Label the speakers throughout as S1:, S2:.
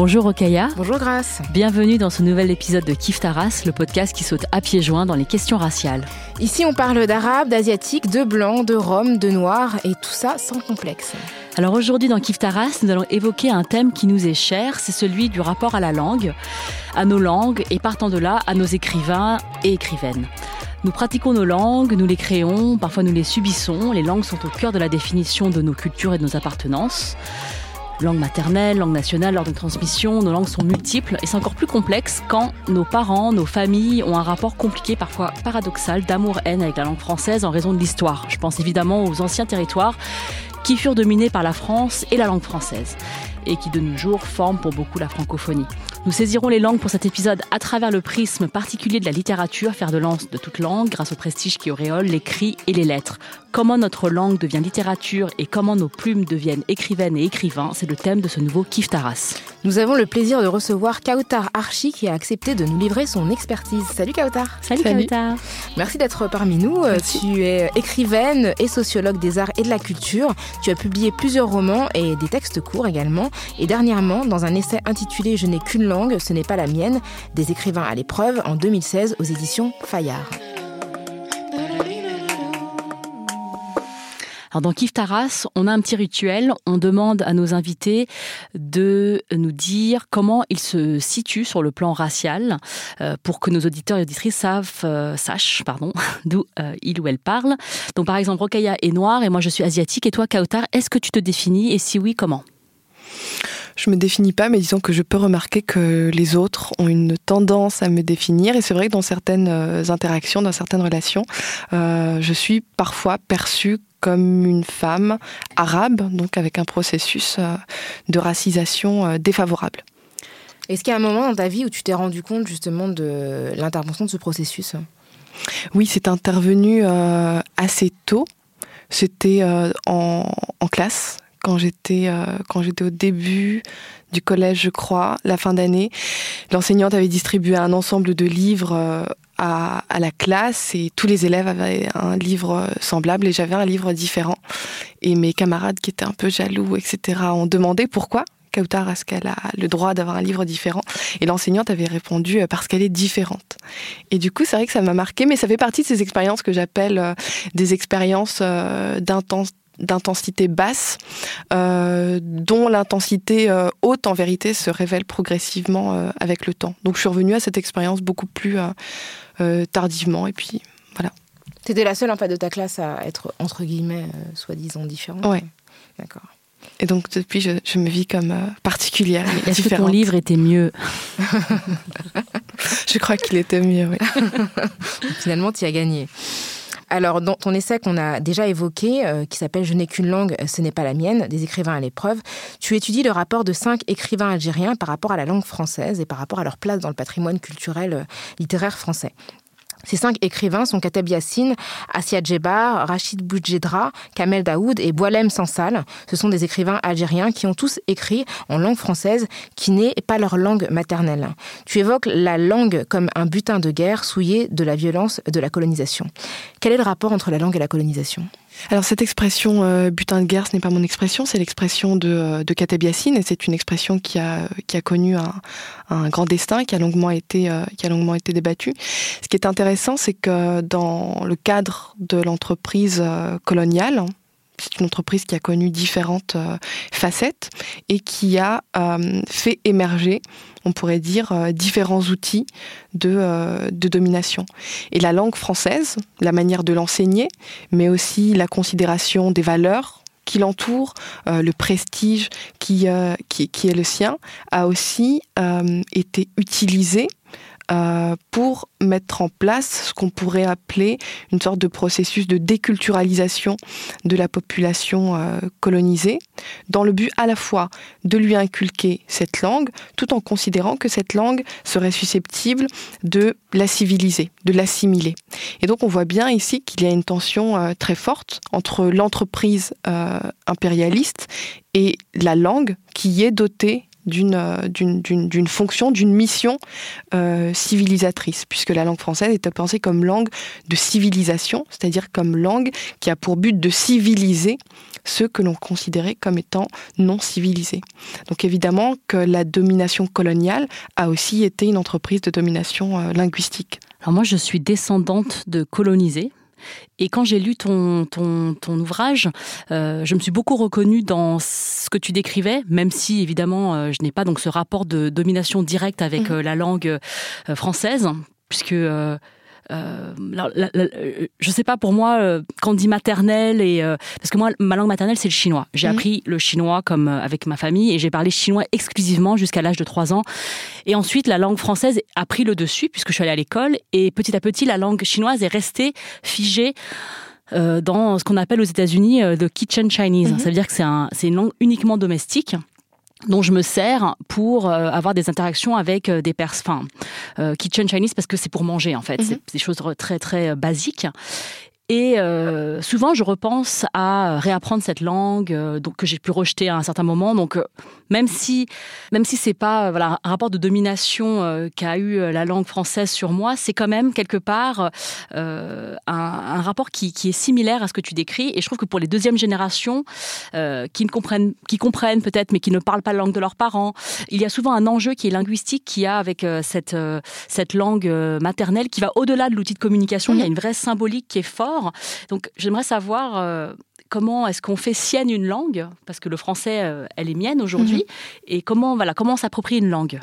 S1: Bonjour Okaya.
S2: Bonjour Grace.
S1: Bienvenue dans ce nouvel épisode de Kif Taras, le podcast qui saute à pieds joints dans les questions raciales.
S2: Ici, on parle d'arabe, d'asiatique, de blanc, de rome, de noir et tout ça sans complexe.
S1: Alors aujourd'hui dans Kif Taras, nous allons évoquer un thème qui nous est cher, c'est celui du rapport à la langue, à nos langues et partant de là à nos écrivains et écrivaines. Nous pratiquons nos langues, nous les créons, parfois nous les subissons. Les langues sont au cœur de la définition de nos cultures et de nos appartenances langue maternelle, langue nationale, lors de transmission, nos langues sont multiples et c'est encore plus complexe quand nos parents, nos familles ont un rapport compliqué, parfois paradoxal, d'amour-haine avec la langue française en raison de l'histoire. Je pense évidemment aux anciens territoires qui furent dominés par la France et la langue française et qui de nos jours forment pour beaucoup la francophonie. Nous saisirons les langues pour cet épisode à travers le prisme particulier de la littérature, faire de lance de toute langue grâce au prestige qui auréole l'écrit et les lettres. Comment notre langue devient littérature et comment nos plumes deviennent écrivaines et écrivains, c'est le thème de ce nouveau Kif Taras.
S2: Nous avons le plaisir de recevoir Kautar Archi qui a accepté de nous livrer son expertise. Salut Kautar.
S1: Salut, Salut. Kautar.
S2: Merci d'être parmi nous. Merci. Tu es écrivaine et sociologue des arts et de la culture. Tu as publié plusieurs romans et des textes courts également. Et dernièrement, dans un essai intitulé Je n'ai qu'une ce n'est pas la mienne, des écrivains à l'épreuve en 2016 aux éditions Fayard.
S1: Alors dans Kif Taras, on a un petit rituel. On demande à nos invités de nous dire comment ils se situent sur le plan racial euh, pour que nos auditeurs et auditrices savent, euh, sachent d'où euh, ils ou elles parlent. Donc par exemple, Rokaya est noire et moi je suis asiatique. Et toi, Kautar, est-ce que tu te définis? Et si oui, comment?
S3: Je me définis pas, mais disons que je peux remarquer que les autres ont une tendance à me définir. Et c'est vrai que dans certaines interactions, dans certaines relations, euh, je suis parfois perçue comme une femme arabe, donc avec un processus euh, de racisation euh, défavorable.
S2: Est-ce qu'il y a un moment dans ta vie où tu t'es rendu compte justement de l'intervention de ce processus?
S3: Oui, c'est intervenu assez tôt. C'était en, en, classe quand j'étais euh, quand j'étais au début du collège, je crois, la fin d'année. L'enseignante avait distribué un ensemble de livres euh, à, à, la classe et tous les élèves avaient un livre semblable et j'avais un livre différent. Et mes camarades qui étaient un peu jaloux, etc., ont demandé pourquoi. Kautar, est-ce qu'elle a le droit d'avoir un livre différent? Et l'enseignante avait répondu euh, parce qu'elle est différente. Et du coup, c'est vrai que ça m'a marqué, mais ça fait partie de ces expériences que j'appelle des expériences d'intensité d'intensité basse, euh, dont l'intensité euh, haute en vérité se révèle progressivement euh, avec le temps. Donc je suis revenue à cette expérience beaucoup plus tardivement et puis voilà.
S2: Tu étais la seule en fait de ta classe à être entre guillemets soi-disant différente.
S3: Oui.
S2: D'accord.
S3: Et donc depuis, je, je me vis comme particulière.
S1: Est-ce que ton livre était mieux?
S3: Je crois qu'il était mieux, oui.
S2: Finalement, tu as gagné. Alors, dans ton essai qu'on a déjà évoqué, euh, qui s'appelle Je n'ai qu'une langue, ce n'est pas la mienne, des écrivains à l'épreuve, tu étudies le rapport de cinq écrivains algériens par rapport à la langue française et par rapport à leur place dans le patrimoine culturel euh, littéraire français. Ces cinq écrivains sont Katab Yassine, Assia Djebar, Rachid Boudjedra, Kamel Daoud et Boalem Sansal. Ce sont des écrivains algériens qui ont tous écrit en langue française qui n'est pas leur langue maternelle. Tu évoques la langue comme un butin de guerre souillé de la violence de la colonisation. Quel est le rapport entre la langue et la colonisation?
S3: Alors cette expression euh, butin de guerre, ce n'est pas mon expression, c'est l'expression de, euh, de Kateb Yassine, et c'est une expression qui a, qui a connu un, un, grand destin, qui a longuement été, euh, qui a longuement été débattu. Ce qui est intéressant, c'est que dans le cadre de l'entreprise coloniale, c'est une entreprise qui a connu différentes facettes et qui a fait émerger on pourrait dire, euh, différents outils de, euh, domination. Et la langue française, la manière de l'enseigner, mais aussi la considération des valeurs qui l'entourent, euh, le prestige qui, est le sien, a aussi été utilisé euh, pour mettre en place ce qu'on pourrait appeler une sorte de processus de déculturalisation de la population euh, colonisée, dans le but à la fois de lui inculquer cette langue, tout en considérant que cette langue serait susceptible de la civiliser, de l'assimiler. Et donc on voit bien ici qu'il y a une tension euh, très forte entre l'entreprise impérialiste et la langue qui est dotée d'une fonction, d'une mission euh, civilisatrice, puisque la langue française est pensée comme langue de civilisation, c'est-à-dire comme langue qui a pour but de civiliser ceux que l'on considérait comme étant non civilisés. Donc évidemment que la domination coloniale a aussi été une entreprise de domination euh, linguistique.
S1: Alors moi, je suis descendante de colonisés, et quand j'ai lu ton, ton, ton ouvrage, euh, je me suis beaucoup reconnue dans ce que tu décrivais, même si évidemment euh, je n'ai pas donc ce rapport de domination directe avec mmh. euh, la langue française, puisque euh, euh, je sais pas pour moi euh, quand on dit maternelle et parce que moi ma langue maternelle c'est le chinois. J'ai mhm. appris le chinois comme avec ma famille et j'ai parlé chinois exclusivement jusqu'à l'âge de 3 ans. Et ensuite la langue française a pris le dessus puisque je suis allée à l'école et petit à petit la langue chinoise est restée figée dans ce qu'on appelle aux États-Unis le kitchen Chinese. Mhm. Ça veut dire que c'est une langue uniquement domestique dont je me sers pour euh, avoir des interactions avec euh, des personnes, enfin, euh, kitchen Chinese parce que c'est pour manger en fait, mhm. c'est des choses très très basiques. Et euh, souvent, je repense à réapprendre cette langue euh, que j'ai pu rejeter à un certain moment. Donc, euh, même si, même si c'est pas un rapport de domination qu'a eu la langue française sur moi, c'est quand même quelque part un, rapport qui, est similaire à ce que tu décris. Et je trouve que pour les deuxièmes générations qui ne comprennent, qui comprennent peut-être, mais qui ne parlent pas la langue de leurs parents, il y a souvent un enjeu qui est linguistique qui a avec cette, cette langue maternelle qui va au-delà de l'outil de communication. Il y a une vraie symbolique qui est forte donc j'aimerais savoir euh, comment est-ce qu'on fait sienne une langue, parce que le français, euh, elle est mienne aujourd'hui, mhm. et comment, voilà, comment s'approprier une langue?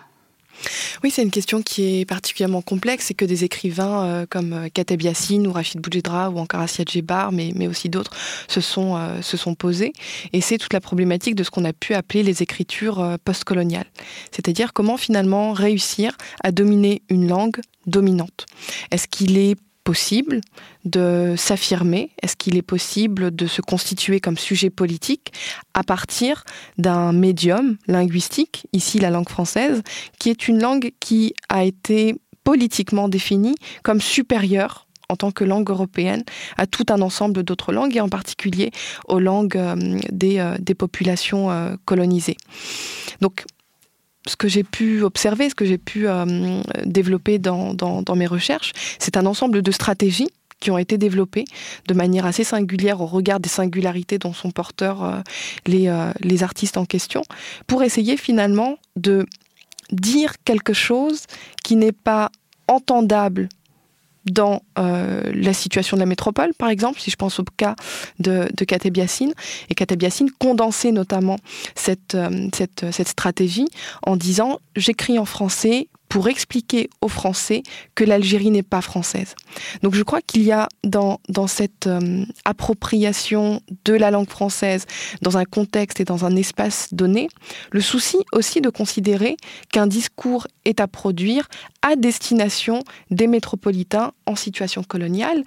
S3: Oui, c'est une question qui est particulièrement complexe et que des écrivains euh, comme Kateb Yassine ou Rachid Boudjedra ou encore Assia Djebar, mais, mais aussi d'autres, se sont, se sont posés. Et c'est toute la problématique de ce qu'on a pu appeler les écritures postcoloniales. C'est-à-dire comment finalement réussir à dominer une langue dominante. Est-ce qu'il est possible de s'affirmer? Est-ce qu'il est possible de se constituer comme sujet politique à partir d'un médium linguistique, ici la langue française, qui est une langue qui a été politiquement définie comme supérieure en tant que langue européenne à tout un ensemble d'autres langues et en particulier aux langues euh, des, euh, des, populations euh, colonisées? Donc ce que j'ai pu observer, ce que j'ai pu euh, développer dans, mes recherches, c'est un ensemble de stratégies qui ont été développées de manière assez singulière au regard des singularités dont sont porteurs euh, euh, les artistes en question, pour essayer finalement de dire quelque chose qui n'est pas entendable dans euh, la situation de la métropole, par exemple, si je pense au cas de, de et Katebiassine condensait notamment euh, cette stratégie en disant j'écris en français pour expliquer aux Français que l'Algérie n'est pas française. Donc je crois qu'il y a dans, dans cette euh, appropriation de la langue française dans un contexte et dans un espace donné, le souci aussi de considérer qu'un discours est à produire à destination des métropolitains en situation coloniale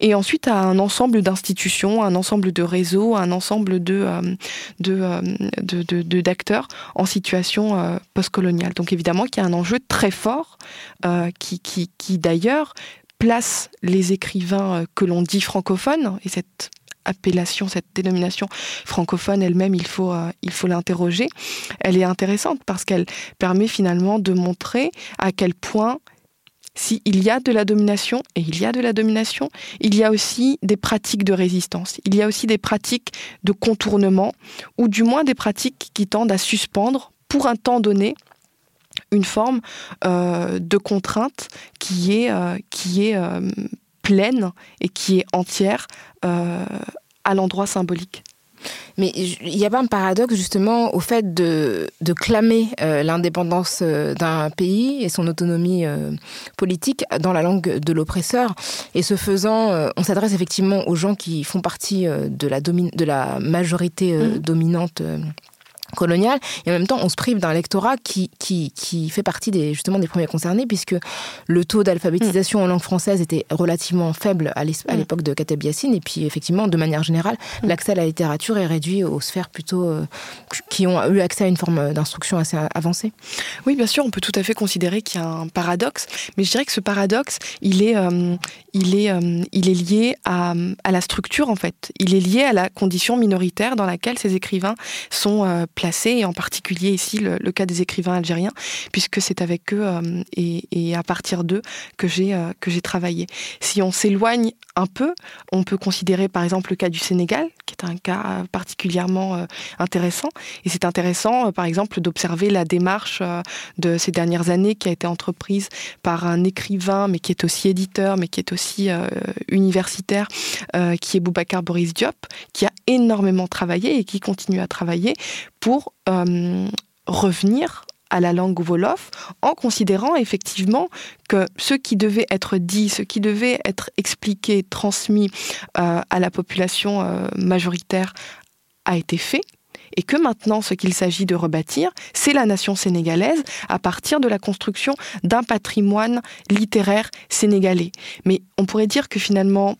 S3: et ensuite à un ensemble d'institutions, un ensemble de réseaux, un ensemble de, euh, euh, de, d'acteurs en situation postcoloniale. Donc évidemment qu'il y a un enjeu très très fort, euh, qui, d'ailleurs place les écrivains euh, que l'on dit francophones, et cette appellation, cette dénomination francophone elle-même, il faut, euh, il faut l'interroger. Elle est intéressante parce qu'elle permet finalement de montrer à quel point s'il y a de la domination, et il y a de la domination, il y a aussi des pratiques de résistance, il y a aussi des pratiques de contournement, ou du moins des pratiques qui tendent à suspendre, pour un temps donné, une forme euh, de contrainte qui est, euh, qui est euh, pleine et qui est entière à l'endroit symbolique.
S2: Mais il n'y a pas un paradoxe justement au fait de, de clamer l'indépendance d'un pays et son autonomie politique dans la langue de l'oppresseur. Et ce faisant, on s'adresse effectivement aux gens qui font partie de, la de la majorité mmh. dominante coloniale et en même temps on se prive d'un lectorat qui, qui, qui, fait partie des, justement des premiers concernés puisque le taux d'alphabétisation en langue française était relativement faible à mm. l'époque de Kateb Yassine et puis effectivement de manière générale mm. l'accès à la littérature est réduit aux sphères plutôt euh, qui ont eu accès à une forme d'instruction assez avancée.
S3: Oui bien sûr on peut tout à fait considérer qu'il y a un paradoxe mais je dirais que ce paradoxe il est, euh, il est, euh, il est lié à, à, la structure en fait il est lié à la condition minoritaire dans laquelle ces écrivains sont et en particulier ici le, cas des écrivains algériens, puisque c'est avec eux euh, et, à partir d'eux que j'ai euh, que j'ai travaillé. Si on s'éloigne un peu, on peut considérer par exemple le cas du Sénégal, qui est un cas particulièrement euh, intéressant. Et c'est intéressant, par exemple, d'observer la démarche de ces dernières années qui a été entreprise par un écrivain, mais qui est aussi éditeur, mais qui est aussi universitaire, qui est Boubacar Boris Diop, qui a énormément travaillé et qui continue à travailler pour euh, revenir à la langue wolof en considérant effectivement que ce qui devait être dit, ce qui devait être expliqué, transmis euh, à la population euh, majoritaire a été fait et que maintenant ce qu'il s'agit de rebâtir, c'est la nation sénégalaise à partir de la construction d'un patrimoine littéraire sénégalais. Mais on pourrait dire que finalement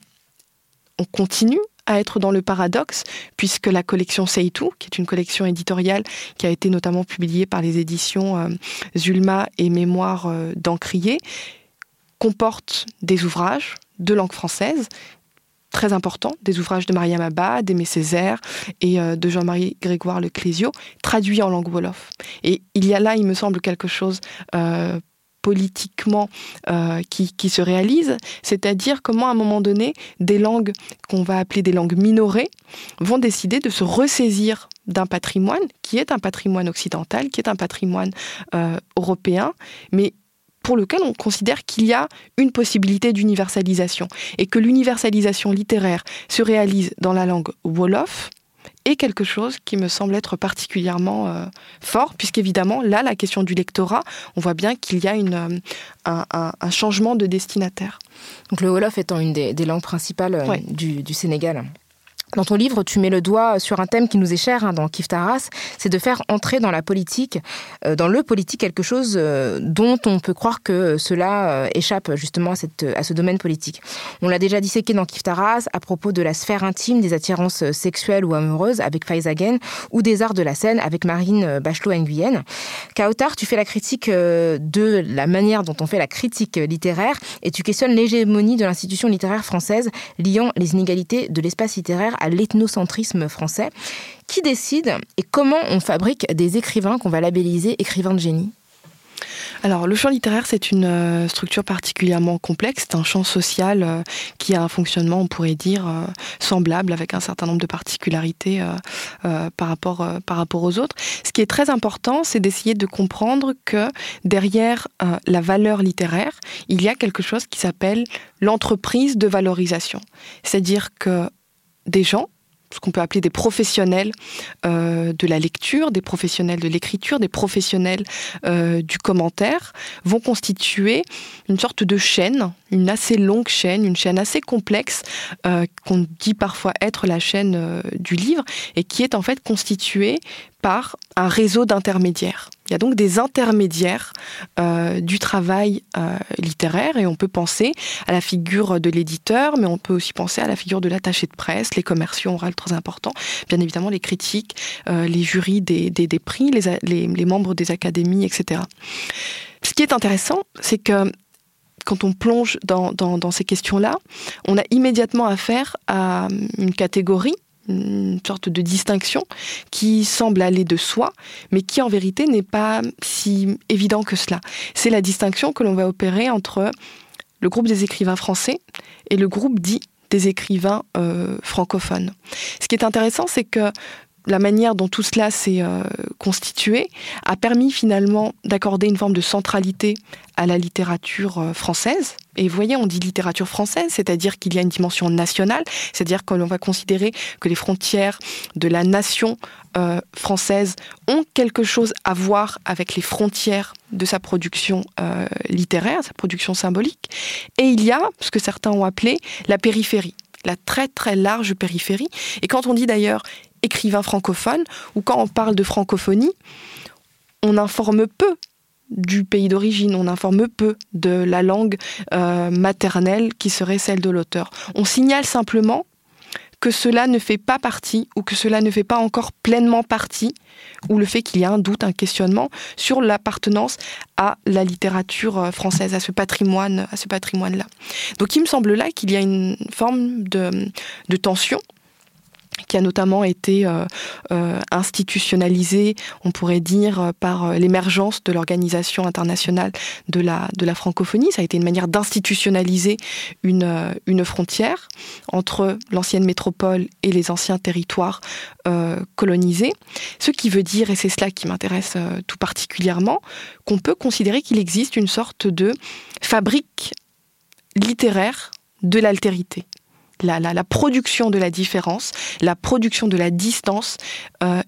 S3: on continue à être dans le paradoxe, puisque la collection Seitou, qui est une collection éditoriale qui a été notamment publiée par les éditions euh, Zulma et Mémoire euh, d'Encrier, comporte des ouvrages de langue française très importants, des ouvrages de Mariam Abba, d'Aimé Césaire et euh, de Jean-Marie Grégoire Leclésio, traduits en langue wolof. Et il y a là, il me semble, quelque chose politiquement euh, qui, se réalise, c'est-à-dire comment à un moment donné, des langues qu'on va appeler des langues minorées vont décider de se ressaisir d'un patrimoine qui est un patrimoine occidental, qui est un patrimoine euh, européen, mais pour lequel on considère qu'il y a une possibilité d'universalisation. Et que l'universalisation littéraire se réalise dans la langue wolof, est quelque chose qui me semble être particulièrement euh, fort, puisqu'évidemment, là, la question du lectorat, on voit bien qu'il y a une, euh, un, changement de destinataire.
S2: Donc le Wolof étant une des, langues principales euh, du, du Sénégal. Dans ton livre, tu mets le doigt sur un thème qui nous est cher hein, dans Kif Taras, c'est de faire entrer dans la politique, euh, dans le politique, quelque chose euh, dont on peut croire que cela euh, échappe justement à, ce domaine politique. On l'a déjà disséqué dans Kif Taras à propos de la sphère intime des attirances sexuelles ou amoureuses avec Faizagen ou des arts de la scène avec Marine Bachelot-Nguyen. Kautar, tu fais la critique de la manière dont on fait la critique littéraire et tu questionnes l'hégémonie de l'institution littéraire française liant les inégalités de l'espace littéraire à l'ethnocentrisme français. Qui décide et comment on fabrique des écrivains qu'on va labelliser écrivains de génie?
S3: Alors, le champ littéraire, c'est une euh, structure particulièrement complexe. C'est un champ social euh, qui a un fonctionnement, on pourrait dire, euh, semblable, avec un certain nombre de particularités par, rapport, par rapport aux autres. Ce qui est très important, c'est d'essayer de comprendre que derrière la valeur littéraire, il y a quelque chose qui s'appelle l'entreprise de valorisation. C'est-à-dire que des gens, ce qu'on peut appeler des professionnels euh, de la lecture, des professionnels de l'écriture, des professionnels euh, du commentaire, vont constituer une sorte de chaîne, une assez longue chaîne, une chaîne assez complexe, euh, qu'on dit parfois être la chaîne du livre, et qui est en fait constituée par un réseau d'intermédiaires. Il y a donc des intermédiaires euh, du travail euh, littéraire et on peut penser à la figure de l'éditeur, mais on peut aussi penser à la figure de l'attaché de presse, les commerciaux rôle très important, bien évidemment les critiques, euh, les jurys des, prix, les, membres des académies, etc. Ce qui est intéressant, c'est que quand on plonge dans, ces questions-là, on a immédiatement affaire à une catégorie une sorte de distinction qui semble aller de soi, mais qui en vérité n'est pas si évident que cela. C'est la distinction que l'on va opérer entre le groupe des écrivains français et le groupe dit des écrivains euh, francophones. Ce qui est intéressant, c'est que la manière dont tout cela s'est euh, constitué a permis finalement d'accorder une forme de centralité à la littérature euh, française. Et vous voyez, on dit littérature française, c'est-à-dire qu'il y a une dimension nationale, c'est-à-dire que l'on va considérer que les frontières de la nation euh, française ont quelque chose à voir avec les frontières de sa production littéraire, sa production symbolique. Et il y a ce que certains ont appelé la périphérie la très très large périphérie. Et quand on dit d'ailleurs écrivain francophone, ou quand on parle de francophonie, on informe peu du pays d'origine, on informe peu de la langue euh, maternelle qui serait celle de l'auteur. On signale simplement que cela ne fait pas partie ou que cela ne fait pas encore pleinement partie, ou le fait qu'il y a un doute, un questionnement sur l'appartenance à la littérature euh, française, à ce patrimoine, à ce patrimoine-là. Donc il me semble là qu'il y a une forme de tension qui a notamment été euh, euh, institutionnalisé, on pourrait dire, euh, par l'émergence de l'Organisation internationale de la, francophonie. Ça a été une manière d'institutionnaliser une, une frontière entre l'ancienne métropole et les anciens territoires colonisés. Ce qui veut dire, et c'est cela qui m'intéresse tout particulièrement, qu'on peut considérer qu'il existe une sorte de fabrique littéraire de l'altérité la, production de la différence, la production de la distance euh,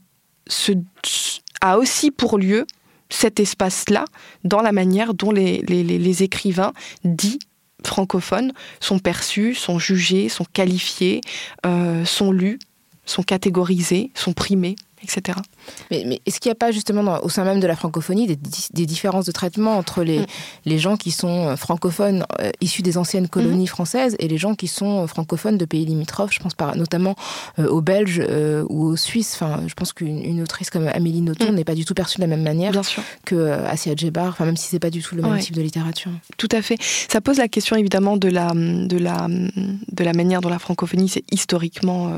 S3: a aussi pour lieu cet espace-là dans la manière dont les, écrivains dits francophones sont perçus, sont jugés, sont qualifiés, euh, sont lus, sont catégorisés, sont primés etc.
S2: Mais, est-ce qu'il n'y a pas justement au sein même de la francophonie des, différences de traitement entre les, mm. les gens qui sont euh, francophones euh, issus des anciennes colonies mm-hmm. françaises et les gens qui sont euh, francophones de pays limitrophes? Je pense par, notamment aux Belges ou aux Suisses. Enfin, je pense qu'une autrice comme Amélie Nothomb mm. n'est pas du tout perçue de la même manière que Assia Djebar, enfin, même si c'est pas du tout le même type de littérature.
S3: Tout à fait. Ça pose la question évidemment de la, de la, de la manière dont la francophonie s'est historiquement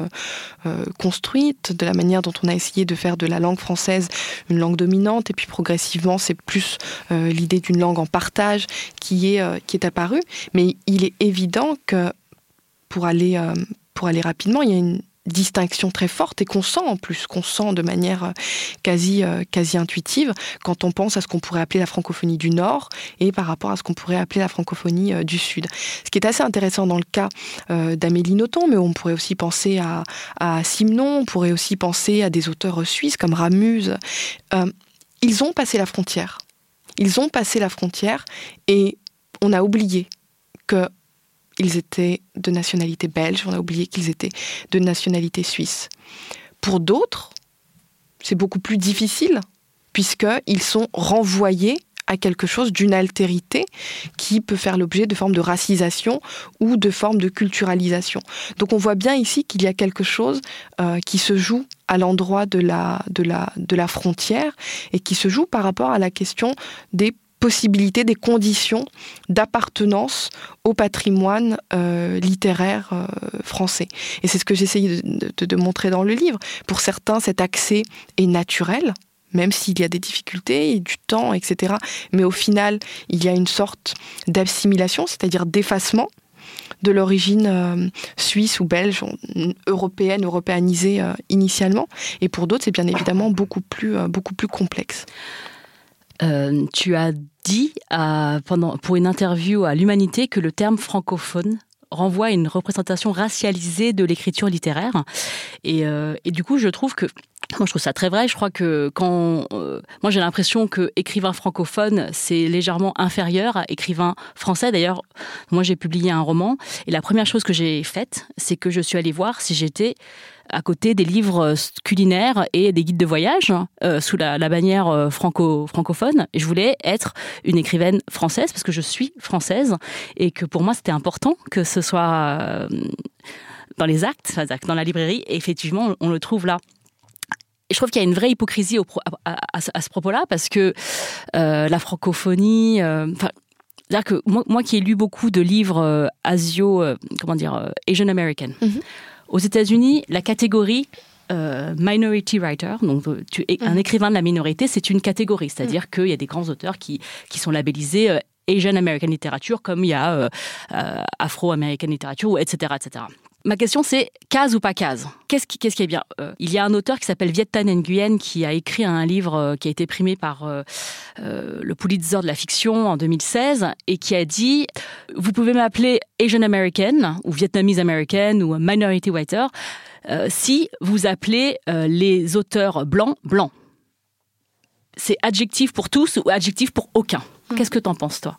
S3: construite, de la manière dont on a essayé de faire de la langue française une langue dominante, et puis progressivement, c'est plus euh, l'idée d'une langue en partage qui est, euh, qui est apparue. Mais il est évident que pour aller, euh, pour aller rapidement, il y a une distinction très forte et qu'on sent en plus, qu'on sent de manière euh, quasi, euh, quasi intuitive quand on pense à ce qu'on pourrait appeler la francophonie du Nord et par rapport à ce qu'on pourrait appeler la francophonie euh, du Sud. Ce qui est assez intéressant dans le cas d'Amélie Nothomb, mais on pourrait aussi penser à, Simon, on pourrait aussi penser à des auteurs suisses comme Ramuse. ils ont passé la frontière. Ils ont passé la frontière et on a oublié que ils étaient de nationalité belge, on a oublié qu'ils étaient de nationalité suisse. Pour d'autres, c'est beaucoup plus difficile, puisqu'ils sont renvoyés à quelque chose d'une altérité qui peut faire l'objet de formes de racisation ou de formes de culturalisation. Donc on voit bien ici qu'il y a quelque chose euh, qui se joue à l'endroit de la, de, la, de la frontière et qui se joue par rapport à la question des possibilités, des conditions d'appartenance au patrimoine euh, littéraire euh, français. Et c'est ce que j'essaye de, de, montrer dans le livre. Pour certains, cet accès est naturel, même s'il y a des difficultés, et du temps, etc. Mais au final, il y a une sorte d'assimilation, c'est-à-dire d'effacement de l'origine euh, suisse ou belge, européenne, européanisée initialement. Et pour d'autres, c'est bien évidemment beaucoup plus, beaucoup plus complexe.
S1: Tu as dit pendant, pour une interview à l'Humanité que le terme francophone renvoie à une représentation racialisée de l'écriture littéraire. Et, euh, et, du coup, je trouve que moi, je trouve ça très vrai. Je crois que quand euh, moi j'ai l'impression que écrivain francophone c'est légèrement inférieur à écrivain français. D'ailleurs, moi j'ai publié un roman et la première chose que j'ai faite, c'est que je suis allée voir si j'étais à côté des livres euh, culinaires et des guides de voyage euh, sous la, bannière franco francophone. Et je voulais être une écrivaine française parce que je suis française et que pour moi c'était important que ce soit dans les actes, dans la librairie. Et effectivement, on le trouve là je trouve qu'il y a une vraie hypocrisie à, ce propos-là, parce que euh, la francophonie, euh, c'est-à-dire que moi, qui ai lu beaucoup de livres euh, asio, comment dire, Asian American, mhm. Aux États-Unis, la catégorie minority writer, donc tu es un mhm. écrivain de la minorité, c'est une catégorie, c'est-à-dire mhm. qu'il y a des grands auteurs qui, qui sont labellisés Asian American Literature, comme il y a Afro American Literature, etc., etc. Ma question, c'est case ou pas case? Qu'est-ce qui, qu'est-ce qui est bien? Euh, Il y a un auteur qui s'appelle Viet Thanh Nguyen qui a écrit un livre euh, qui a été primé par euh, le Pulitzer de la fiction en 2016 et qui a dit Vous pouvez m'appeler Asian American ou Vietnamese American ou Minority Writer si vous appelez les auteurs blancs blancs. C'est adjectif pour tous ou adjectif pour aucun? Qu'est-ce que t'en penses, toi?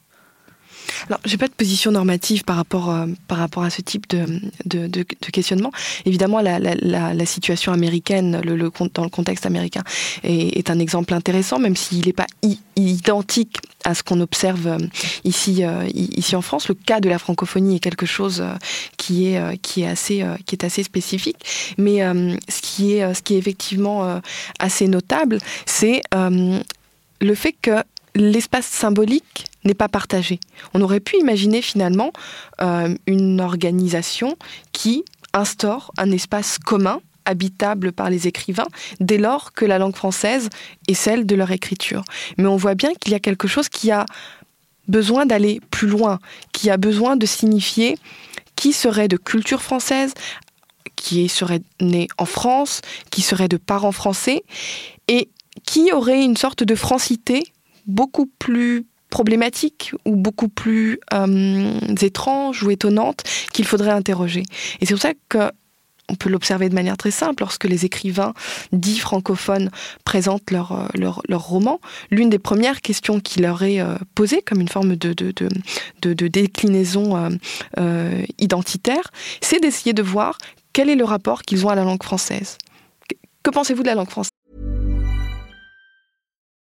S3: Alors, j'ai pas de position normative par rapport, euh, par rapport à ce type de, de, questionnement. Évidemment, la, la, la, situation américaine, le, le, dans le contexte américain, est, est un exemple intéressant, même s'il n'est pas identique à ce qu'on observe euh, ici, euh, ici en France. Le cas de la francophonie est quelque chose qui est, qui est, assez, qui est assez spécifique. Mais ce, qui est, ce qui est effectivement assez notable, c'est le fait que l'espace symbolique n'est pas partagé. On aurait pu imaginer finalement euh, une organisation qui instaure un espace commun habitable par les écrivains dès lors que la langue française est celle de leur écriture. Mais on voit bien qu'il y a quelque chose qui a besoin d'aller plus loin, qui a besoin de signifier qui serait de culture française, qui serait né en France, qui serait de parents français, et qui aurait une sorte de francité beaucoup plus problématique ou beaucoup plus euh, étrange ou étonnante qu'il faudrait interroger. Et c'est pour ça que on peut l'observer de manière très simple lorsque les écrivains dits francophones présentent leur, euh, leur, leur roman. L'une des premières questions qui leur est euh, posée comme une forme de, de, de, déclinaison euh, identitaire, c'est d'essayer de voir quel est le rapport qu'ils ont à la langue française. Que pensez-vous de la langue française?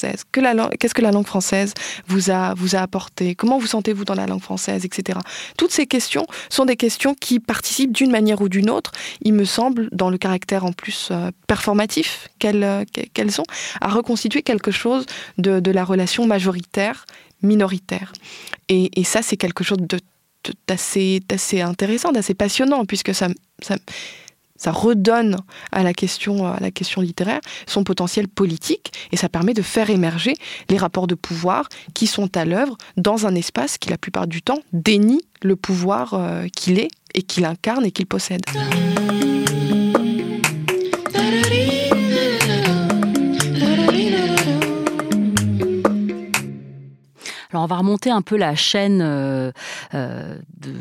S3: Qu'est-ce que la langue française vous a, vous a apporté? Comment vous sentez-vous dans la langue française, etc. Toutes ces questions sont des questions qui participent d'une manière ou d'une autre, il me semble, dans le caractère en plus euh, performatif qu'elles qu'elles ont, à reconstituer quelque chose de, de la relation majoritaire-minoritaire. Et, et, ça, c'est quelque chose d'assez intéressant, d'assez passionnant, puisque ça, ça, ça redonne à la question, littéraire son potentiel politique et ça permet de faire émerger les rapports de pouvoir qui sont à l'œuvre dans un espace qui la plupart du temps dénie le pouvoir euh, qu'il est et qu'il incarne et qu'il possède.
S1: Alors on va remonter un peu la chaîne euh, euh, de,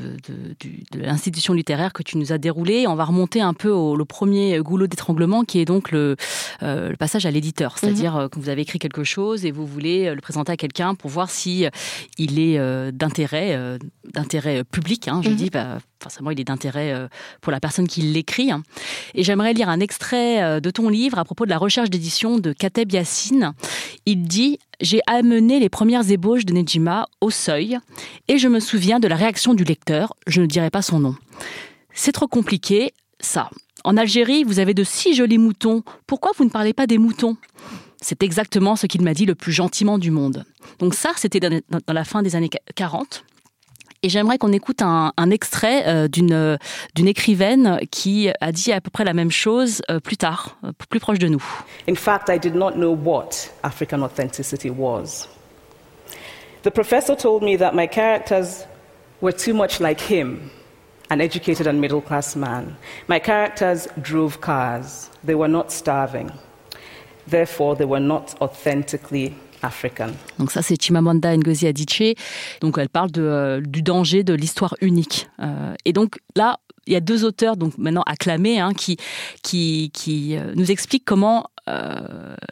S1: de, l'institution littéraire que tu nous as déroulée. On va remonter un peu au le premier goulot d'étranglement qui est donc le, euh, le passage à l'éditeur, c'est-à-dire mhm. que vous avez écrit quelque chose et vous voulez le présenter à quelqu'un pour voir si il est d'intérêt d'intérêt public. Hein, je mhm. dis bah, forcément il est d'intérêt pour la personne qui l'écrit. Et j'aimerais lire un extrait de ton livre à propos de la recherche d'édition de Kateb Yassine. Il dit j'ai amené les premières ébauches de Nejima au seuil et je me souviens de la réaction du lecteur, je ne dirai pas son nom. C'est trop compliqué, ça. En Algérie, vous avez de si jolis moutons, pourquoi vous ne parlez pas des moutons? C'est exactement ce qu'il m'a dit le plus gentiment du monde. Donc ça, c'était dans la fin des années 40. Et j'aimerais qu'on écoute un, un extrait euh, d'une d'une écrivaine qui a dit à peu près la même chose euh, plus tard, euh, plus proche de nous.
S4: In fact, I did not know what African authenticity was. The professor told me that my characters were too much like him, an educated and middle class man. My characters drove cars. They were not starving. Therefore, they were not authentically
S1: donc ça, c'est Chimamanda Ngozi Adichie. Donc elle parle euh, du danger de l'histoire unique. Euh, et donc là, il y a deux auteurs, donc maintenant acclamés, hein, qui, qui, qui euh, nous expliquent comment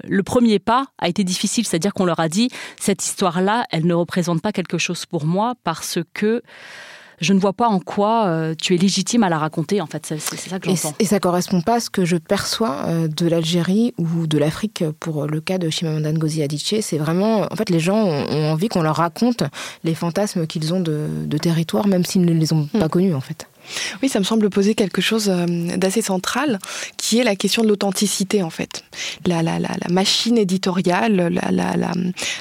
S1: le premier pas a été difficile, c'est-à-dire qu'on leur a dit cette histoire-là, elle ne représente pas quelque chose pour moi parce que je ne vois pas en quoi euh, tu es légitime à la raconter. En fait, c'est ça que j'entends.
S2: Et, ça correspond pas à ce que je perçois euh, de l'Algérie ou de l'Afrique pour le cas de Chimamanda Ngozi Adichie. C'est vraiment, en fait, les gens ont, envie qu'on leur raconte les fantasmes qu'ils ont de, de territoire, même s'ils ne les ont pas hmm. connus, en fait.
S3: Oui, ça me semble poser quelque chose euh, d'assez central, qui est la question de l'authenticité, en fait. La, machine éditoriale,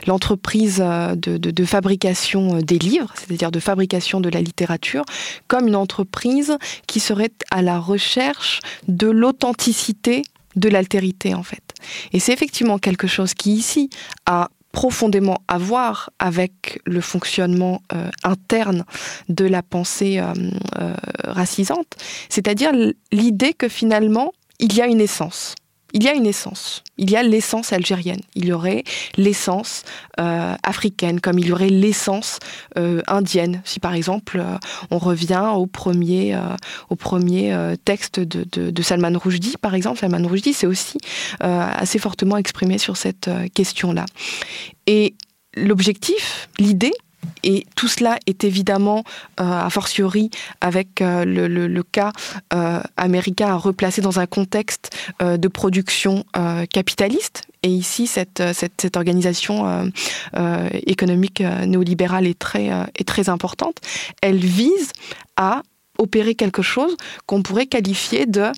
S3: l'entreprise euh, de, de, de, fabrication euh, des livres, c'est-à-dire de fabrication de la littérature, comme une entreprise qui serait à la recherche de l'authenticité de l'altérité, en fait. Et c'est effectivement quelque chose qui, ici, a profondément à voir avec le fonctionnement euh, interne de la pensée euh, euh, racisante, c'est-à-dire l'idée que finalement, il y a une essence il y a une essence. Il y a l'essence algérienne. Il y aurait l'essence euh, africaine, comme il y aurait l'essence euh, indienne. Si par exemple euh, on revient au premier, au premier texte de, Salman Rushdie, par exemple, Salman Rushdie s'est aussi assez fortement exprimé sur cette question-là. Et l'objectif, l'idée, et tout cela est évidemment, euh, a fortiori, avec euh, le, cas euh, américain à replacer dans un contexte de production capitaliste. Et ici, cette, organisation économique néolibérale est très, importante. Elle vise à opérer quelque chose qu'on pourrait qualifier de,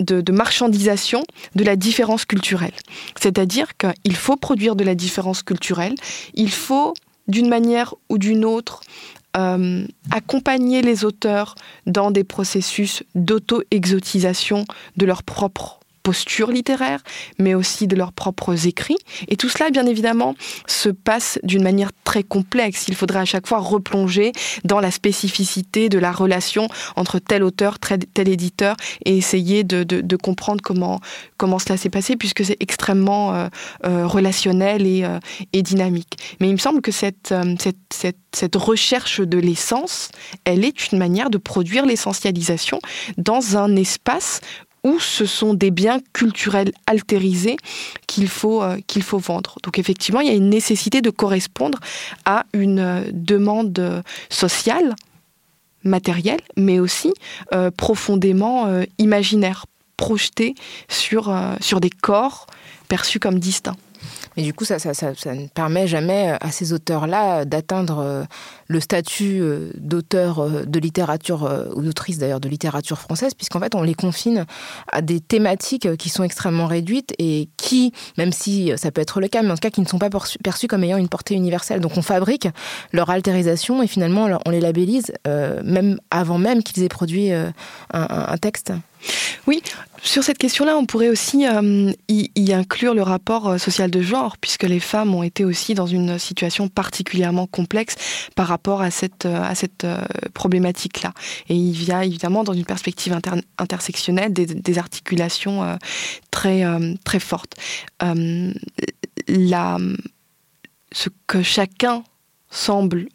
S3: de, marchandisation de la différence culturelle. C'est-à-dire qu'il faut produire de la différence culturelle, il faut d'une manière ou d'une autre, euh, accompagner les auteurs dans des processus d'auto-exotisation de leur propre posture littéraire, mais aussi de leurs propres écrits. Et tout cela, bien évidemment, se passe d'une manière très complexe. Il faudrait à chaque fois replonger dans la spécificité de la relation entre tel auteur, tel éditeur, et essayer de, comprendre comment, comment cela s'est passé, puisque c'est extrêmement euh, euh, relationnel et, euh, et, dynamique. Mais il me semble que cette, cette, cette, cette recherche de l'essence, elle est une manière de produire l'essentialisation dans un espace où ce sont des biens culturels altérisés qu'il faut, euh, qu'il faut vendre. Donc effectivement, il y a une nécessité de correspondre à une euh, demande sociale, matérielle, mais aussi euh, profondément imaginaire, projetée sur des corps perçus comme distincts.
S2: Mais du coup, ça, ça, ça, ne permet jamais à ces auteurs-là d'atteindre euh, le statut euh, d'auteur euh, de littérature, ou d'autrice d'ailleurs de littérature française, puisqu'en fait, on les confine à des thématiques qui sont extrêmement réduites et qui, même si ça peut être le cas, mais en tout cas qui ne sont pas perçues comme ayant une portée universelle. Donc on fabrique leur altérisation et finalement on les labellise, même avant même qu'ils aient produit un, un texte.
S3: Oui, sur cette question-là, on pourrait aussi euh, y, inclure le rapport euh, social de genre, puisque les femmes ont été aussi dans une situation particulièrement complexe par rapport à cette, euh, à cette problématique-là. Et il y a évidemment dans une perspective intersectionnelle des, articulations très, très fortes. La, ce que chacun semble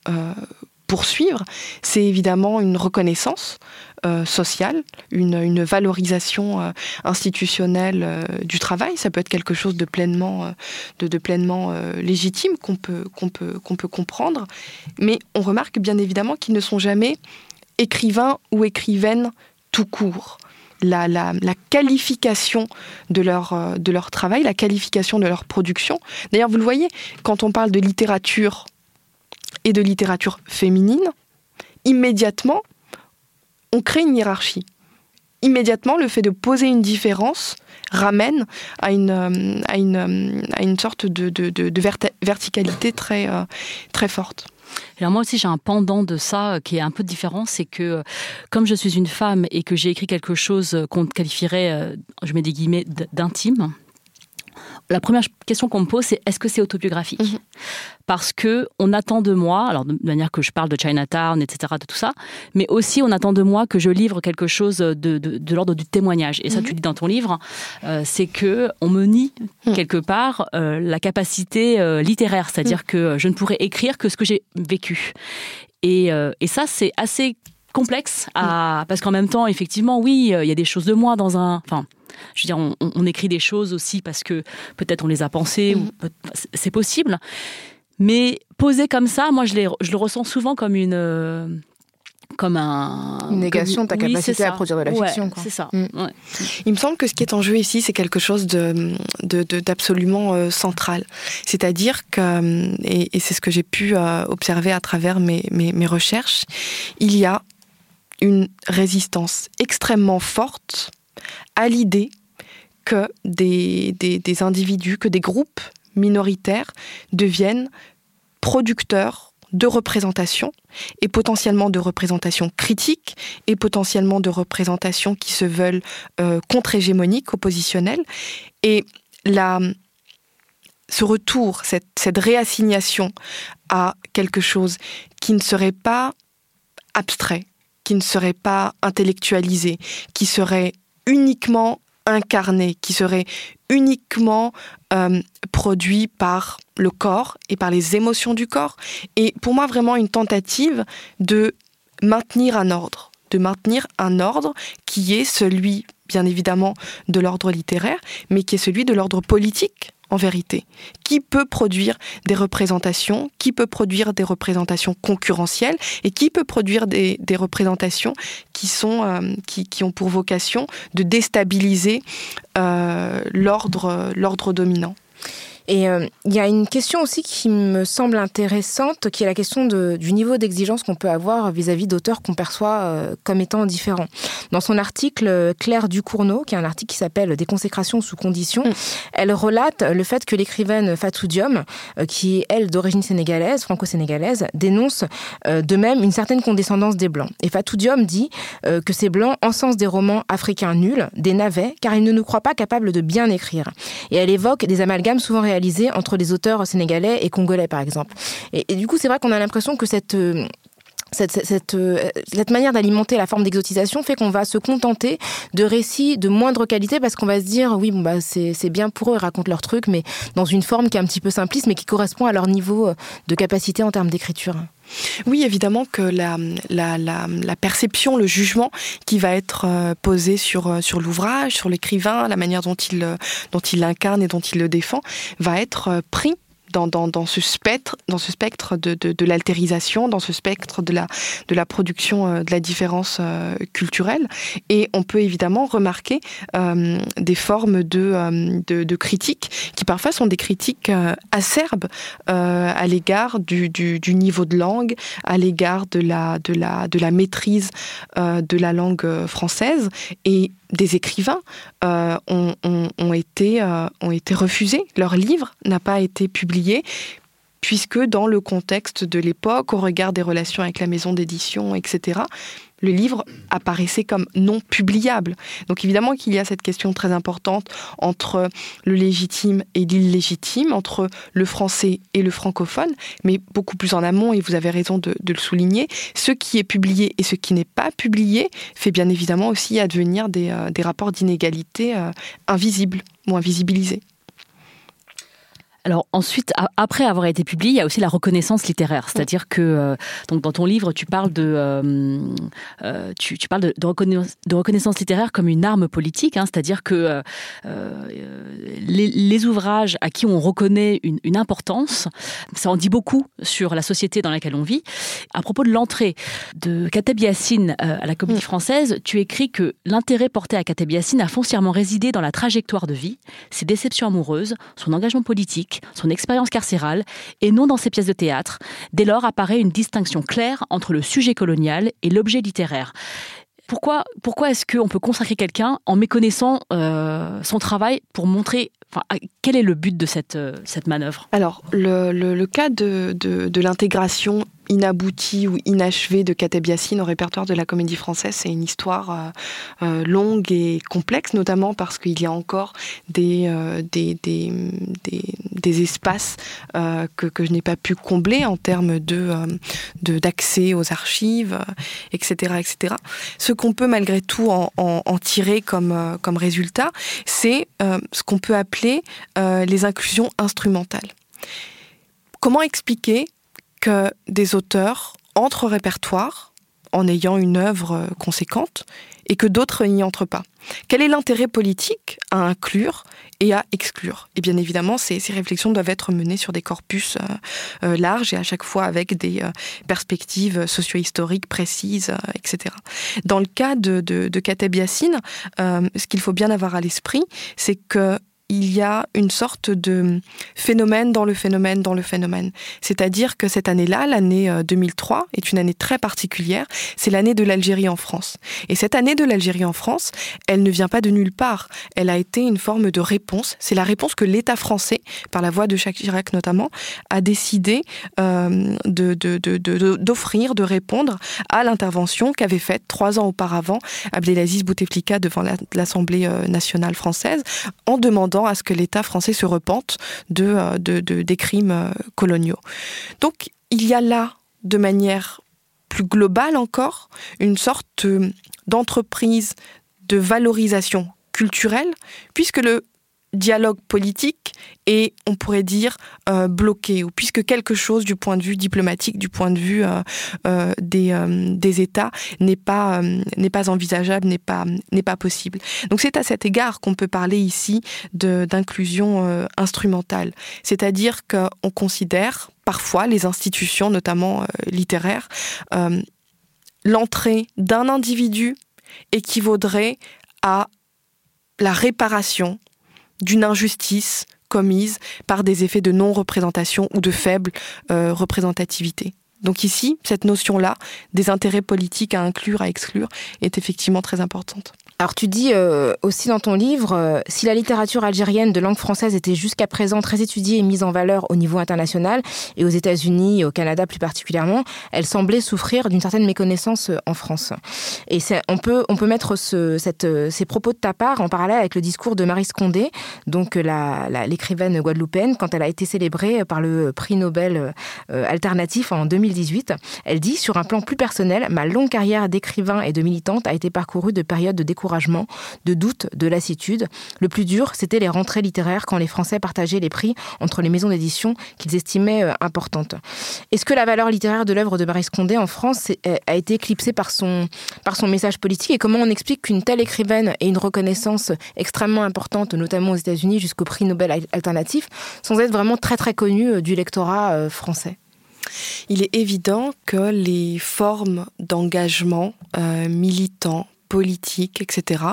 S3: poursuivre, c'est évidemment une reconnaissance euh, sociale, une, valorisation euh, institutionnelle euh, du travail. Ça peut être quelque chose de pleinement, légitime qu'on peut, qu'on peut, qu'on peut comprendre. Mais on remarque bien évidemment qu'ils ne sont jamais écrivains ou écrivaines tout court. La, la, qualification de leur, de leur travail, la qualification de leur production. D'ailleurs, vous le voyez, quand on parle de littérature et de littérature féminine, immédiatement, on crée une hiérarchie. Immédiatement, le fait de poser une différence ramène à une, euh, à une, euh, à une sorte de, de, de verticalité très, euh, très forte.
S1: Alors moi aussi j'ai un pendant de ça qui est un peu différent, c'est que comme je suis une femme et que j'ai écrit quelque chose qu'on qualifierait, je mets des guillemets, d'intime, la première question qu'on me pose, c'est est-ce que c'est autobiographique mhm. Parce que on attend de moi, alors de manière que je parle de Chinatown, etc., de tout ça, mais aussi on attend de moi que je livre quelque chose de, l'ordre du témoignage. Et ça, mhm. tu dis dans ton livre, euh, c'est que on me nie mhm. quelque part euh, la capacité euh, littéraire, c'est-à-dire que je ne pourrais écrire que ce que j'ai vécu. Et, et ça, c'est assez complexe à, parce qu'en même temps, effectivement, oui, il y a des choses de moi dans un, enfin je veux dire, on, écrit des choses aussi parce que peut-être on les a pensées, ou mm. c'est possible. Mais posé comme ça, moi, je, je le ressens souvent comme une euh, comme un
S2: une négation de ta capacité à produire de la fiction.
S1: C'est ça. Mm.
S3: Il me semble que ce qui est en jeu ici, c'est quelque chose de d'absolument euh, central. C'est-à-dire que euh, et, c'est ce que j'ai pu observer à travers mes, mes, mes recherches, il y a une résistance extrêmement forte à l'idée que des, individus, que des groupes minoritaires deviennent producteurs de représentation et potentiellement de représentation critique et potentiellement de représentations qui se veulent euh, contre-hégémoniques, oppositionnelles. Et ce retour, cette réassignation à quelque chose qui ne serait pas abstrait, ne serait pas intellectualisé, qui serait uniquement incarné, qui serait uniquement euh, produit par le corps et par les émotions du corps. Et pour moi, vraiment une tentative de maintenir un ordre, de maintenir un ordre qui est celui, bien évidemment, de l'ordre littéraire, mais qui est celui de l'ordre politique en vérité. Qui peut produire des représentations Qui peut produire des représentations concurrentielles Et qui peut produire des, représentations qui, sont, euh, qui, ont pour vocation de déstabiliser euh, l'ordre dominant
S2: et euh, il y a une question aussi qui me semble intéressante, qui est la question de, du niveau d'exigence qu'on peut avoir vis-à-vis d'auteurs qu'on perçoit euh, comme étant différents. Dans son article, Claire Ducournau, qui est un article qui s'appelle Des consécrations sous conditions, mm. elle relate le fait que l'écrivaine Fatou Diom, euh, qui est elle d'origine sénégalaise, franco-sénégalaise, dénonce de même une certaine condescendance des Blancs. Et Fatou Diom dit que ces Blancs encensent des romans africains nuls, des navets, car ils ne nous croient pas capables de bien écrire. Et elle évoque des amalgames souvent entre les auteurs sénégalais et congolais, par exemple. Et, du coup, c'est vrai qu'on a l'impression que cette euh, cette, euh, cette, manière d'alimenter la forme d'exotisation fait qu'on va se contenter de récits de moindre qualité parce qu'on va se dire oui bon bah c'est bien pour eux ils racontent leur truc mais dans une forme qui est un petit peu simpliste mais qui correspond à leur niveau euh, de capacité en termes d'écriture.
S3: Oui, évidemment que la, perception, le jugement qui va être euh, posé sur, euh, sur l'ouvrage, sur l'écrivain, la manière dont il, euh, dont il l'incarne et dont il le défend, va être pris dans, ce spectre, dans ce spectre de, de, l'altérisation, dans ce spectre de la, de la production euh, de la différence euh, culturelle. Et on peut évidemment remarquer euh, des formes de, de, critiques qui parfois sont des critiques acerbes à l'égard du, du, du, niveau de langue, à l'égard de la, de, la, de la maîtrise de la langue française. Et des écrivains euh, euh, ont été refusés. Leur livre n'a pas été publié puisque dans le contexte de l'époque, au regard des relations avec la maison d'édition, etc., le livre apparaissait comme non publiable. Donc évidemment qu'il y a cette question très importante entre le légitime et l'illégitime, entre le français et le francophone, mais beaucoup plus en amont, et vous avez raison de, le souligner, ce qui est publié et ce qui n'est pas publié fait bien évidemment aussi advenir des, euh, rapports d'inégalité euh, invisibles ou invisibilisés.
S1: Alors ensuite, après avoir été publié, il y a aussi la reconnaissance littéraire, c'est-à-dire que euh, donc dans ton livre, tu parles de euh, euh, tu, tu, parles de, de, reconnaissance, de, reconnaissance, littéraire comme une arme politique, hein, c'est-à-dire que euh, les, les, ouvrages à qui on reconnaît une, une, importance, ça en dit beaucoup sur la société dans laquelle on vit. À propos de l'entrée de Kateb Yassine à la Comédie. Française, tu écris que l'intérêt porté à Kateb Yassine a foncièrement résidé dans la trajectoire de vie, ses déceptions amoureuses, son engagement politique son expérience carcérale, et non dans ses pièces de théâtre. Dès lors apparaît une distinction claire entre le sujet colonial et l'objet littéraire. Pourquoi, pourquoi est-ce qu'on peut consacrer quelqu'un en méconnaissant euh, son travail pour montrer quel est le but de cette, euh, cette manœuvre?
S3: Alors, le, le, le, cas de, de, de l'intégration inaboutie ou inachevée de Kateb Yassine au répertoire de la comédie française. C'est une histoire euh, euh, longue et complexe, notamment parce qu'il y a encore des, euh, des, espaces que, je n'ai pas pu combler en termes d'accès aux archives, etc., etc. Ce qu'on peut malgré tout en, tirer comme résultat, c'est ce qu'on peut appeler les inclusions instrumentales. Comment expliquer que des auteurs entrent au répertoire en ayant une œuvre conséquente et que d'autres n'y entrent pas. Quel est l'intérêt politique à inclure et à exclure? Et bien évidemment, ces, réflexions doivent être menées sur des corpus euh, euh, larges et à chaque fois avec des euh, perspectives socio-historiques précises, euh, etc. Dans le cas de, de, euh, ce qu'il faut bien avoir à l'esprit, c'est que il y a une sorte de phénomène dans le phénomène dans le phénomène. C'est-à-dire que cette année-là, l'année 2003, euh, est une année très particulière. C'est l'année de l'Algérie en France. Et cette année de l'Algérie en France, elle ne vient pas de nulle part. Elle a été une forme de réponse. C'est la réponse que l'État français, par la voix de Jacques Chirac notamment, a décidé euh, d'offrir, de, répondre à l'intervention qu'avait faite trois ans auparavant Abdelaziz Bouteflika devant l'Assemblée la, euh, nationale française en demandant à ce que l'État français se repente de, des crimes coloniaux. Donc il y a là, de manière plus globale encore, une sorte d'entreprise de valorisation culturelle, puisque le dialogue politique est, on pourrait dire, euh, bloqué, ou puisque quelque chose du point de vue diplomatique, du point de vue euh, euh, des, des, États, n'est pas, pas envisageable, n'est pas, n'est pas possible. Donc c'est à cet égard qu'on peut parler ici d'inclusion instrumentale, c'est-à-dire qu'on considère parfois les institutions, notamment littéraires, l'entrée d'un individu équivaudrait à la réparation d'une injustice commise par des effets de non-représentation ou de faible euh, représentativité. Donc ici, cette notion-là des intérêts politiques à inclure, à exclure, est effectivement très importante.
S2: Alors tu dis euh, aussi dans ton livre, euh, si la littérature algérienne de langue française était jusqu'à présent très étudiée et mise en valeur au niveau international, et aux États-Unis et au Canada plus particulièrement, elle semblait souffrir d'une certaine méconnaissance euh, en France. Et on peut, on peut mettre ces propos de ta part en parallèle avec le discours de Marie Scondé, donc l'écrivaine guadeloupéenne, quand elle a été célébrée par le prix Nobel alternatif en 2018. Elle dit, sur un plan plus personnel, ma longue carrière d'écrivain et de militante a été parcourue de périodes de découragement de doute, de lassitude. Le plus dur, c'était les rentrées littéraires quand les Français partageaient les prix entre les maisons d'édition qu'ils estimaient euh, importantes. Est-ce que la valeur littéraire de l'œuvre de Marie Scondé en France euh, a été éclipsée par son, par son message politique? Et comment on explique qu'une telle écrivaine ait une reconnaissance extrêmement importante, notamment aux États-Unis, jusqu'au prix Nobel alternatif, sans être vraiment très très connue euh, du lectorat français?
S3: Il est évident que les formes d'engagement militant, politiques, etc.,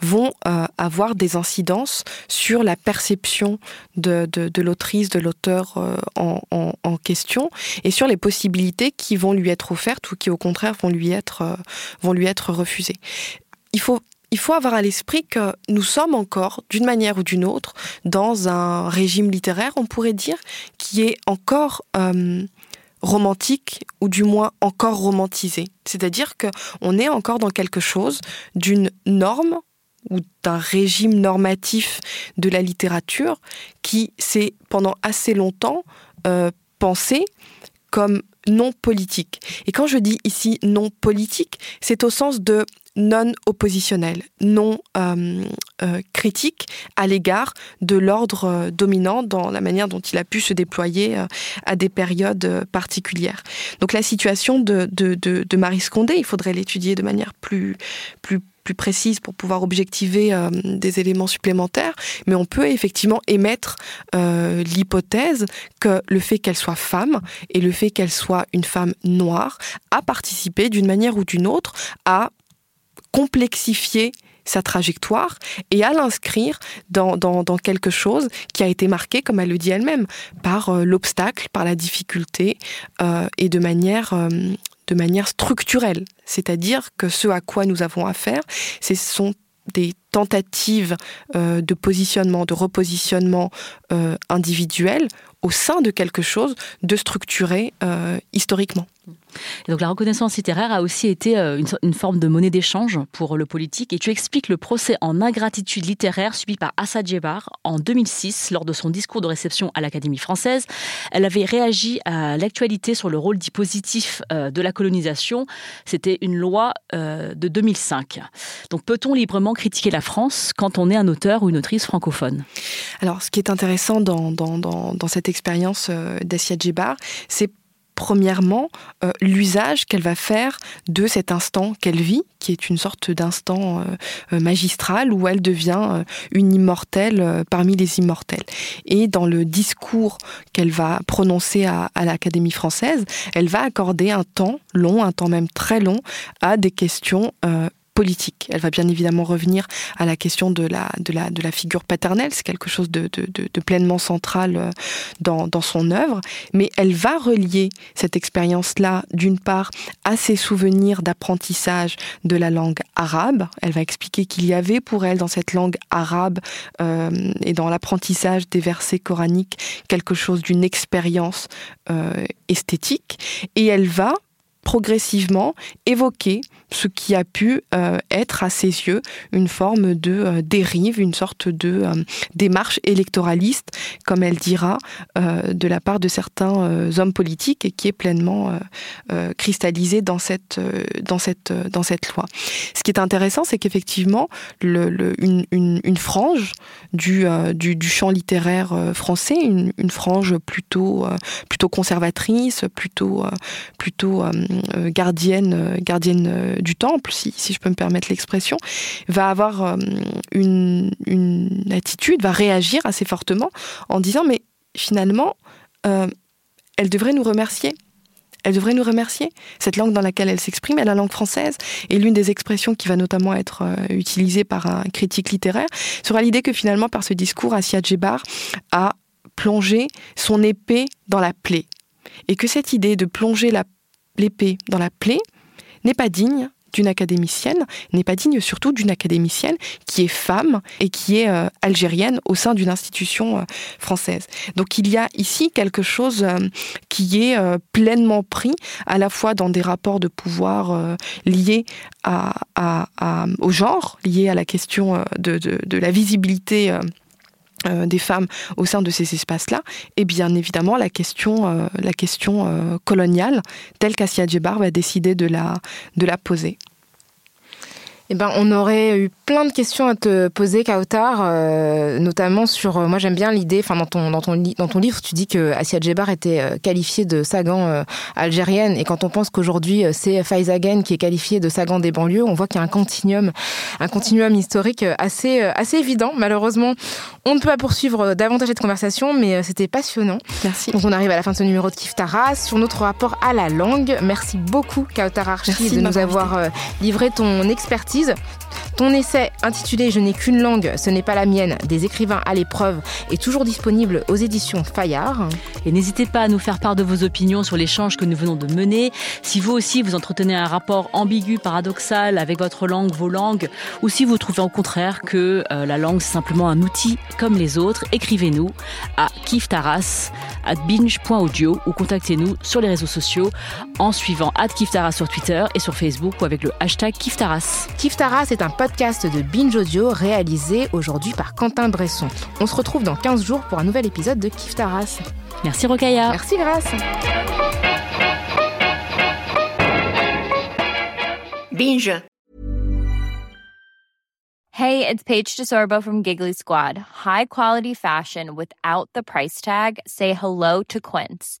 S3: vont euh, avoir des incidences sur la perception de, de, l'autrice, de l'auteur euh, en, question, et sur les possibilités qui vont lui être offertes ou qui, au contraire, vont lui être, euh, vont lui être refusées. Il faut il faut avoir à l'esprit que nous sommes encore, d'une manière ou d'une autre, dans un régime littéraire, on pourrait dire, qui est encore romantique ou du moins encore romantisé. C'est-à-dire qu'on est encore dans quelque chose d'une norme ou d'un régime normatif de la littérature qui s'est pendant assez longtemps euh, pensé comme non politique. Et quand je dis ici non politique, c'est au sens de non oppositionnel, non euh, euh, critique à l'égard de l'ordre euh, dominant dans la manière dont il a pu se déployer à des périodes particulières. Donc la situation de, de, de, Marie Scondé, il faudrait l'étudier de manière plus, plus plus précise pour pouvoir objectiver des éléments supplémentaires, mais on peut effectivement émettre l'hypothèse que le fait qu'elle soit femme et le fait qu'elle soit une femme noire a participé d'une manière ou d'une autre à complexifier sa trajectoire et à l'inscrire dans, quelque chose qui a été marqué, comme elle le dit elle-même, par euh, l'obstacle, par la difficulté euh, et de manière, euh, de manière structurelle. C'est-à-dire que ce à quoi nous avons affaire, ce sont des tentatives de positionnement, de repositionnement individuel au sein de quelque chose de structuré historiquement
S1: donc la reconnaissance littéraire a aussi été euh, une, forme de monnaie d'échange pour le politique. Et tu expliques le procès en ingratitude littéraire subi par Assa Djebar en 2006 lors de son discours de réception à l'Académie française. Elle avait réagi à l'actualité sur le rôle dit positif euh, de la colonisation. C'était une loi euh, de 2005. Donc peut-on librement critiquer la France quand on est un auteur ou une autrice francophone?
S3: Alors ce qui est intéressant dans, dans, cette expérience d'Assia Djebar, c'est premièrement euh, l'usage qu'elle va faire de cet instant qu'elle vit, qui est une sorte d'instant euh, euh, magistral où elle devient une immortelle parmi les immortels. Et dans le discours qu'elle va prononcer à, à l'Académie française, elle va accorder un temps long, un temps même très long, à des questions politique. Elle va bien évidemment revenir à la question de la, de la, de la figure paternelle, c'est quelque chose de, de, pleinement central euh, dans, dans son œuvre, mais elle va relier cette expérience-là, d'une part, à ses souvenirs d'apprentissage de la langue arabe. Elle va expliquer qu'il y avait pour elle, dans cette langue arabe euh, et dans l'apprentissage des versets coraniques, quelque chose d'une expérience euh, esthétique, et elle va progressivement évoquer ce qui a pu être à ses yeux une forme de dérive, une sorte de démarche électoraliste, comme elle dira, de la part de certains hommes politiques et qui est pleinement cristallisée dans cette, dans, cette, dans cette loi. Ce qui est intéressant, c'est qu'effectivement, une, frange du, du, du, champ littéraire français, une, une frange plutôt, plutôt conservatrice, plutôt, plutôt gardienne, gardienne du temple, si, si je peux me permettre l'expression, va avoir une, une attitude, va réagir assez fortement en disant mais finalement, elle devrait nous remercier elle devrait nous remercier. Cette langue dans laquelle elle s'exprime est la langue française. Et l'une des expressions qui va notamment être euh, utilisée par un critique littéraire sera l'idée que finalement, par ce discours, Assia Djebar a plongé son épée dans la plaie. Et que cette idée de plonger l'épée dans la plaie n'est pas digne d'une académicienne n'est pas digne surtout d'une académicienne qui est femme et qui est euh, algérienne au sein d'une institution euh, française. Donc il y a ici quelque chose euh, qui est pleinement pris à la fois dans des rapports de pouvoir liés au genre, liés à la question de la visibilité euh, des femmes au sein de ces espaces-là, et bien évidemment la question, euh, la question euh, coloniale, telle qu'Assia Djebar va décider de la, de la poser.
S2: Eh ben, on aurait eu plein de questions à te poser, Kautar, euh, notamment sur. Euh, moi, j'aime bien l'idée. Enfin, dans ton dans ton dans ton livre, tu dis que Assia Djebar était euh, qualifiée de Sagan algérienne, et quand on pense qu'aujourd'hui c'est Faizagen qui est qualifiée de Sagan des banlieues, on voit qu'il y a un continuum, un continuum historique assez assez évident. Malheureusement, on ne peut pas poursuivre davantage cette conversation, mais c'était passionnant.
S3: Merci.
S2: Donc, on arrive à la fin de ce numéro de Kif Taras sur notre rapport à la langue. Merci beaucoup, Kautar Archi, de nous avoir livré ton expertise precisa? Ton essai intitulé Je n'ai qu'une langue, ce n'est pas la mienne, des écrivains à l'épreuve, est toujours disponible aux éditions Fayard.
S1: Et n'hésitez pas à nous faire part de vos opinions sur l'échange que nous venons de mener. Si vous aussi vous entretenez un rapport ambigu, paradoxal avec votre langue, vos langues, ou si vous trouvez au contraire que euh, la langue c'est simplement un outil comme les autres, écrivez-nous à kiftaras at binge.audio ou contactez-nous sur les réseaux sociaux en suivant at kiftaras sur Twitter et sur Facebook ou avec le hashtag kiftaras.
S2: Kiftaras est un podcast de Binge Audio réalisé aujourd'hui par Quentin Bresson. On se retrouve dans 15 jours pour un nouvel épisode de Kiftaras.
S1: Merci Rokaya.
S2: Merci Grace.
S5: Binge.
S6: Hey, it's Paige DeSorbo from Giggly Squad. High quality fashion without the price tag. Say hello to Quince.